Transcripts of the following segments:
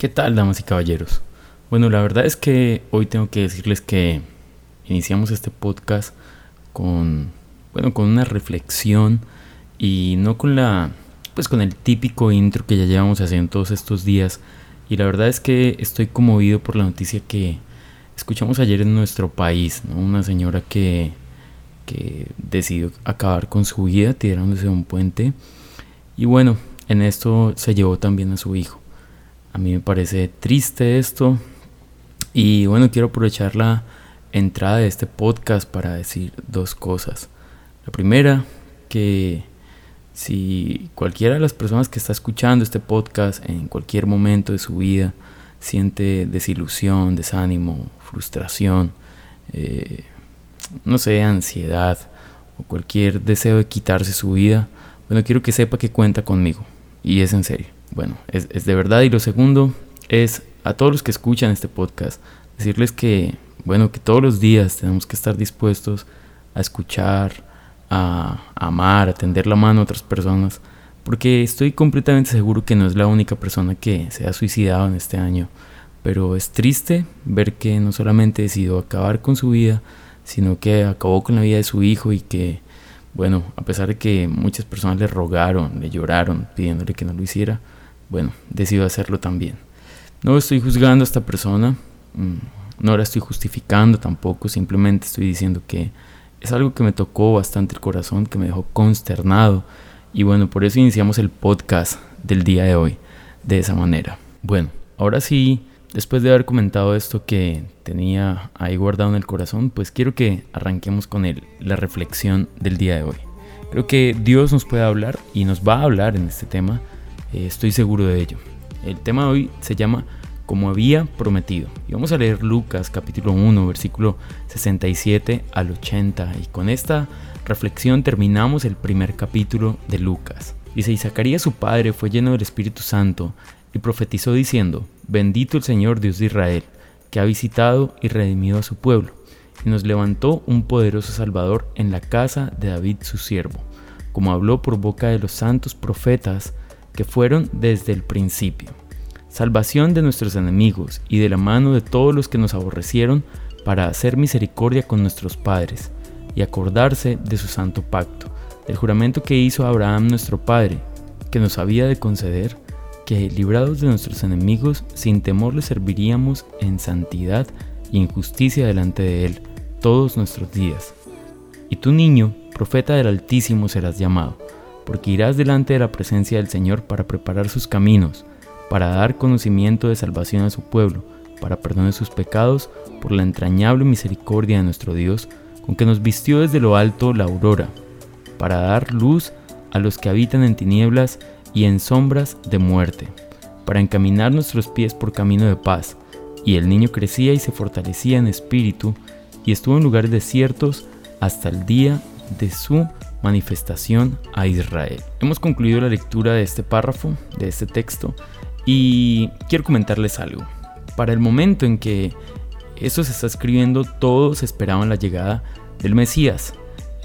¿Qué tal, damas y caballeros? Bueno, la verdad es que hoy tengo que decirles que iniciamos este podcast con, bueno, con una reflexión y no con la, pues con el típico intro que ya llevamos haciendo todos estos días. Y la verdad es que estoy conmovido por la noticia que escuchamos ayer en nuestro país, Una señora que, que decidió acabar con su vida tirándose de un puente. Y bueno, en esto se llevó también a su hijo. A mí me parece triste esto. Y bueno, quiero aprovechar la entrada de este podcast para decir dos cosas. La primera, que si cualquiera de las personas que está escuchando este podcast en cualquier momento de su vida siente desilusión, desánimo, frustración, eh, no sé, ansiedad o cualquier deseo de quitarse su vida, bueno, quiero que sepa que cuenta conmigo. Y es en serio. Bueno, es, de verdad. Y lo segundo es a todos los que escuchan este podcast, decirles que, bueno, que todos los días tenemos que estar dispuestos a escuchar, a, amar, a tender la mano a otras personas, porque estoy completamente seguro que no es la única persona que se ha suicidado en este año. Pero es triste ver que no solamente decidió acabar con su vida, sino que acabó con la vida de su hijo y que, bueno, a pesar de que muchas personas le rogaron, le lloraron pidiéndole que no lo hiciera, bueno, decido hacerlo también. No estoy juzgando a esta persona, mm, no la estoy justificando tampoco, simplemente estoy diciendo que es algo que me tocó bastante el corazón, que me dejó consternado. Y bueno, por eso iniciamos el podcast del día de hoy de esa manera. Bueno, ahora sí, después de haber comentado esto que tenía ahí guardado en el corazón, pues quiero que arranquemos con el, la reflexión del día de hoy. Creo que Dios nos puede hablar y nos va a hablar en este tema eh, estoy seguro de ello. El tema de hoy se llama Como había prometido. Y vamos a leer Lucas capítulo 1, versículo 67 al 80. Y con esta reflexión terminamos el primer capítulo de Lucas. Dice, y Zacarías su padre fue lleno del Espíritu Santo y profetizó diciendo, bendito el Señor Dios de Israel, que ha visitado y redimido a su pueblo, y nos levantó un poderoso Salvador en la casa de David su siervo, como habló por boca de los santos profetas que fueron desde el principio, salvación de nuestros enemigos y de la mano de todos los que nos aborrecieron para hacer misericordia con nuestros padres y acordarse de su santo pacto, el juramento que hizo Abraham nuestro Padre, que nos había de conceder que, librados de nuestros enemigos, sin temor le serviríamos en santidad y en justicia delante de Él todos nuestros días. Y tu niño, profeta del Altísimo, serás llamado porque irás delante de la presencia del Señor para preparar sus caminos, para dar conocimiento de salvación a su pueblo, para perdonar sus pecados por la entrañable misericordia de nuestro Dios, con que nos vistió desde lo alto la aurora, para dar luz a los que habitan en tinieblas y en sombras de muerte, para encaminar nuestros pies por camino de paz. Y el niño crecía y se fortalecía en espíritu, y estuvo en lugares desiertos hasta el día de su manifestación a Israel. Hemos concluido la lectura de este párrafo, de este texto, y quiero comentarles algo. Para el momento en que eso se está escribiendo, todos esperaban la llegada del Mesías.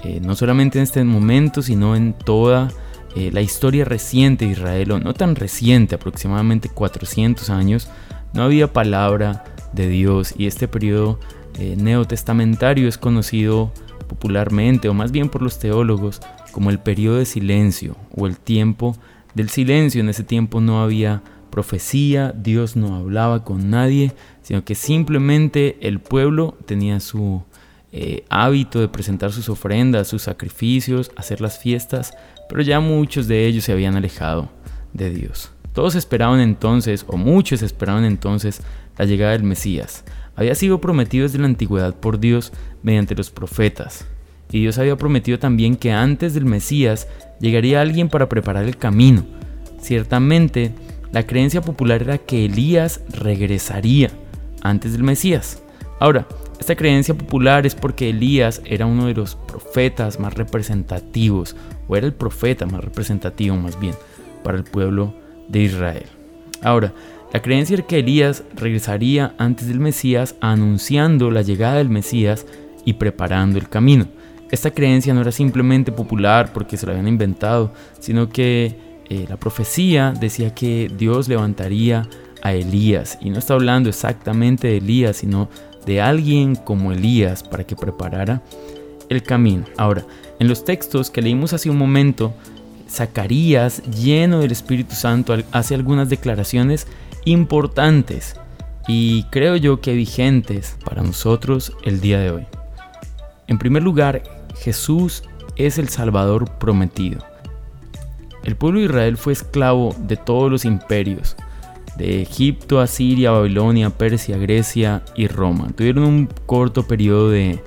Eh, no solamente en este momento, sino en toda eh, la historia reciente de Israel, o no tan reciente, aproximadamente 400 años, no había palabra de Dios y este periodo eh, neotestamentario es conocido popularmente, o más bien por los teólogos, como el periodo de silencio o el tiempo del silencio. En ese tiempo no había profecía, Dios no hablaba con nadie, sino que simplemente el pueblo tenía su eh, hábito de presentar sus ofrendas, sus sacrificios, hacer las fiestas, pero ya muchos de ellos se habían alejado de Dios. Todos esperaban entonces, o muchos esperaban entonces, la llegada del Mesías, había sido prometido desde la antigüedad por Dios mediante los profetas. Y Dios había prometido también que antes del Mesías llegaría alguien para preparar el camino. Ciertamente, la creencia popular era que Elías regresaría antes del Mesías. Ahora, esta creencia popular es porque Elías era uno de los profetas más representativos, o era el profeta más representativo más bien, para el pueblo de Israel. Ahora, la creencia era que Elías regresaría antes del Mesías anunciando la llegada del Mesías y preparando el camino. Esta creencia no era simplemente popular porque se la habían inventado, sino que eh, la profecía decía que Dios levantaría a Elías. Y no está hablando exactamente de Elías, sino de alguien como Elías para que preparara el camino. Ahora, en los textos que leímos hace un momento, Zacarías, lleno del Espíritu Santo, hace algunas declaraciones importantes y creo yo que vigentes para nosotros el día de hoy. En primer lugar, Jesús es el Salvador prometido. El pueblo de Israel fue esclavo de todos los imperios, de Egipto, Asiria, Babilonia, Persia, Grecia y Roma. Tuvieron un corto periodo de,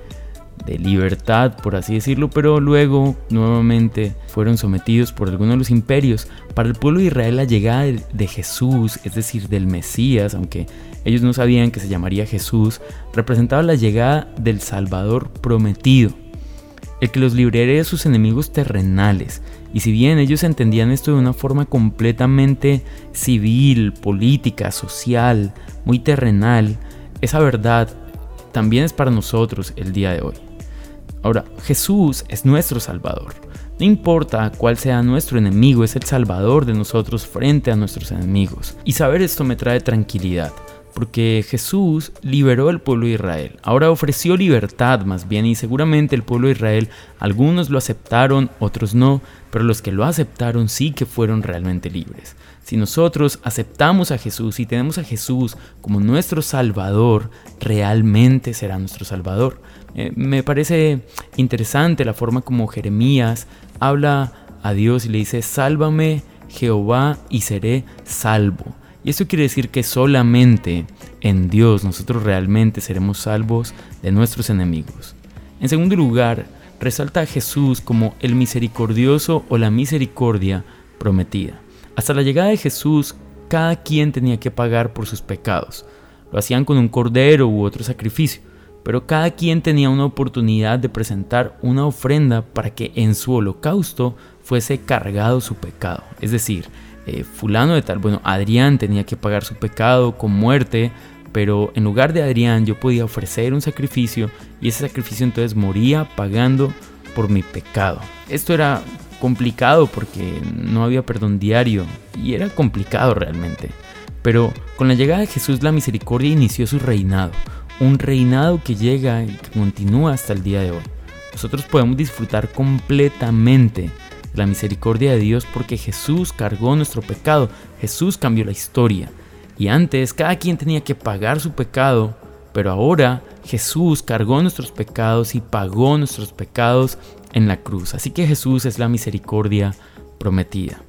libertad, por así decirlo, pero luego nuevamente fueron sometidos por algunos de los imperios. Para el pueblo de Israel la llegada de, Jesús, es decir, del Mesías, aunque ellos no sabían que se llamaría Jesús, representaba la llegada del Salvador prometido, el que los libraría de sus enemigos terrenales. Y si bien ellos entendían esto de una forma completamente civil, política, social, muy terrenal, esa verdad también es para nosotros el día de hoy. Ahora, Jesús es nuestro Salvador. No importa cuál sea nuestro enemigo, es el Salvador de nosotros frente a nuestros enemigos. Y saber esto me trae tranquilidad, porque Jesús liberó al pueblo de Israel. Ahora ofreció libertad más bien y seguramente el pueblo de Israel, algunos lo aceptaron, otros no, pero los que lo aceptaron sí que fueron realmente libres. Si nosotros aceptamos a Jesús y tenemos a Jesús como nuestro Salvador, realmente será nuestro Salvador. Eh, me parece interesante la forma como Jeremías habla a Dios y le dice, sálvame Jehová y seré salvo. Y eso quiere decir que solamente en Dios nosotros realmente seremos salvos de nuestros enemigos. En segundo lugar, resalta a Jesús como el misericordioso o la misericordia prometida. Hasta la llegada de Jesús, cada quien tenía que pagar por sus pecados. Lo hacían con un cordero u otro sacrificio, pero cada quien tenía una oportunidad de presentar una ofrenda para que en su holocausto fuese cargado su pecado. Es decir, eh, fulano de tal, bueno, Adrián tenía que pagar su pecado con muerte, pero en lugar de Adrián yo podía ofrecer un sacrificio y ese sacrificio entonces moría pagando por mi pecado. Esto era complicado porque no había perdón diario y era complicado realmente. Pero con la llegada de Jesús la misericordia inició su reinado, un reinado que llega y que continúa hasta el día de hoy. Nosotros podemos disfrutar completamente la misericordia de Dios porque Jesús cargó nuestro pecado, Jesús cambió la historia. Y antes cada quien tenía que pagar su pecado, pero ahora Jesús cargó nuestros pecados y pagó nuestros pecados en la cruz. Así que Jesús es la misericordia prometida.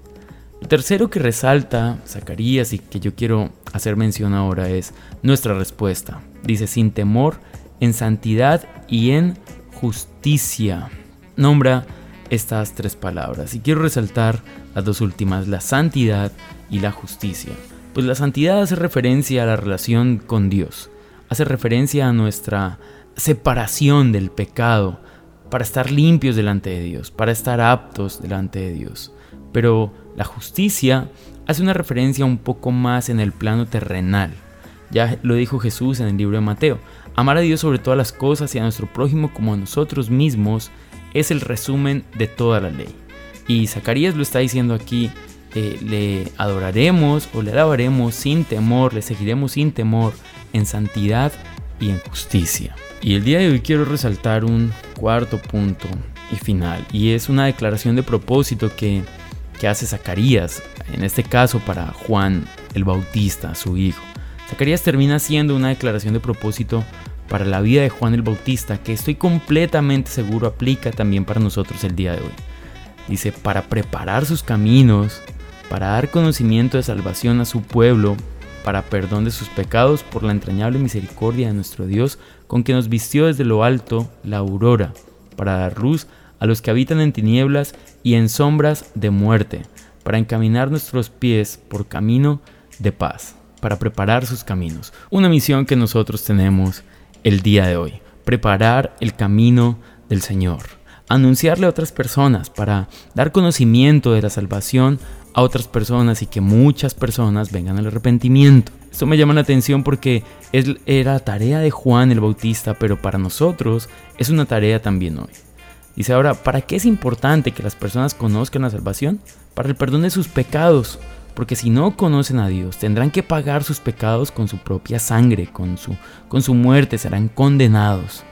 Tercero que resalta Zacarías y que yo quiero hacer mención ahora es nuestra respuesta. Dice, sin temor, en santidad y en justicia. Nombra estas tres palabras. Y quiero resaltar las dos últimas, la santidad y la justicia. Pues la santidad hace referencia a la relación con Dios, hace referencia a nuestra separación del pecado, para estar limpios delante de Dios, para estar aptos delante de Dios. Pero la justicia hace una referencia un poco más en el plano terrenal. Ya lo dijo Jesús en el libro de Mateo. Amar a Dios sobre todas las cosas y a nuestro prójimo como a nosotros mismos es el resumen de toda la ley. Y Zacarías lo está diciendo aquí, eh, le adoraremos o le alabaremos sin temor, le seguiremos sin temor en santidad y en justicia. Y el día de hoy quiero resaltar un cuarto punto y final, y es una declaración de propósito que, que hace Zacarías, en este caso para Juan el Bautista, su hijo. Zacarías termina haciendo una declaración de propósito para la vida de Juan el Bautista que estoy completamente seguro aplica también para nosotros el día de hoy. Dice, para preparar sus caminos, para dar conocimiento de salvación a su pueblo, para perdón de sus pecados por la entrañable misericordia de nuestro Dios, con que nos vistió desde lo alto la aurora, para dar luz a los que habitan en tinieblas y en sombras de muerte, para encaminar nuestros pies por camino de paz, para preparar sus caminos. Una misión que nosotros tenemos el día de hoy. Preparar el camino del Señor. Anunciarle a otras personas para dar conocimiento de la salvación a otras personas y que muchas personas vengan al arrepentimiento. Esto me llama la atención porque es, era tarea de Juan el Bautista, pero para nosotros es una tarea también hoy. Dice ahora, ¿para qué es importante que las personas conozcan la salvación? Para el perdón de sus pecados, porque si no conocen a Dios, tendrán que pagar sus pecados con su propia sangre, con su, con su muerte, serán condenados.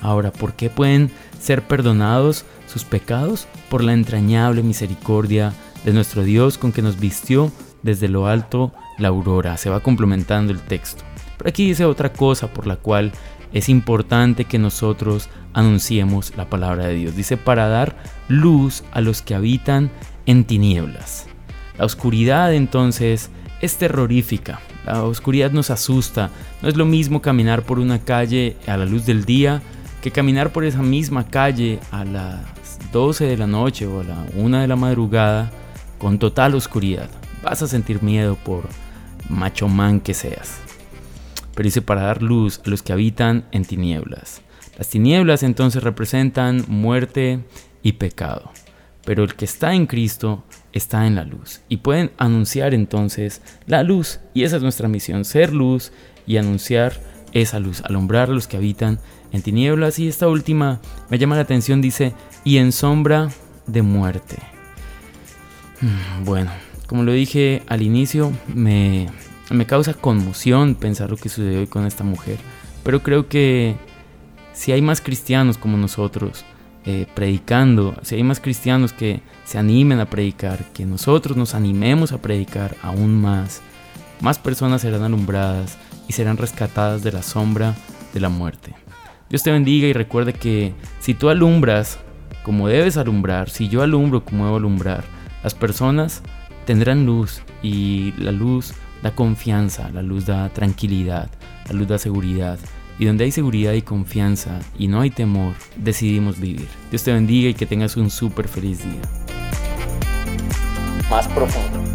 Ahora, ¿por qué pueden ser perdonados sus pecados? Por la entrañable misericordia de nuestro Dios con que nos vistió desde lo alto la aurora. Se va complementando el texto. Pero aquí dice otra cosa por la cual es importante que nosotros anunciemos la palabra de Dios. Dice, para dar luz a los que habitan en tinieblas. La oscuridad entonces es terrorífica. La oscuridad nos asusta. No es lo mismo caminar por una calle a la luz del día que caminar por esa misma calle a las 12 de la noche o a la 1 de la madrugada con total oscuridad. Vas a sentir miedo por macho man que seas. Pero dice para dar luz a los que habitan en tinieblas. Las tinieblas entonces representan muerte y pecado. Pero el que está en Cristo está en la luz. Y pueden anunciar entonces la luz. Y esa es nuestra misión, ser luz y anunciar esa luz, alumbrar a los que habitan en tinieblas. Y esta última me llama la atención, dice, y en sombra de muerte. Mm, bueno, como lo dije al inicio, me, me causa conmoción pensar lo que sucedió hoy con esta mujer. Pero creo que si hay más cristianos como nosotros, eh, predicando, si hay más cristianos que se animen a predicar, que nosotros nos animemos a predicar aún más, más personas serán alumbradas y serán rescatadas de la sombra de la muerte. Dios te bendiga y recuerde que si tú alumbras como debes alumbrar, si yo alumbro como debo alumbrar, las personas tendrán luz y la luz da confianza, la luz da tranquilidad, la luz da seguridad. Y donde hay seguridad y confianza y no hay temor, decidimos vivir. Dios te bendiga y que tengas un súper feliz día. Más profundo.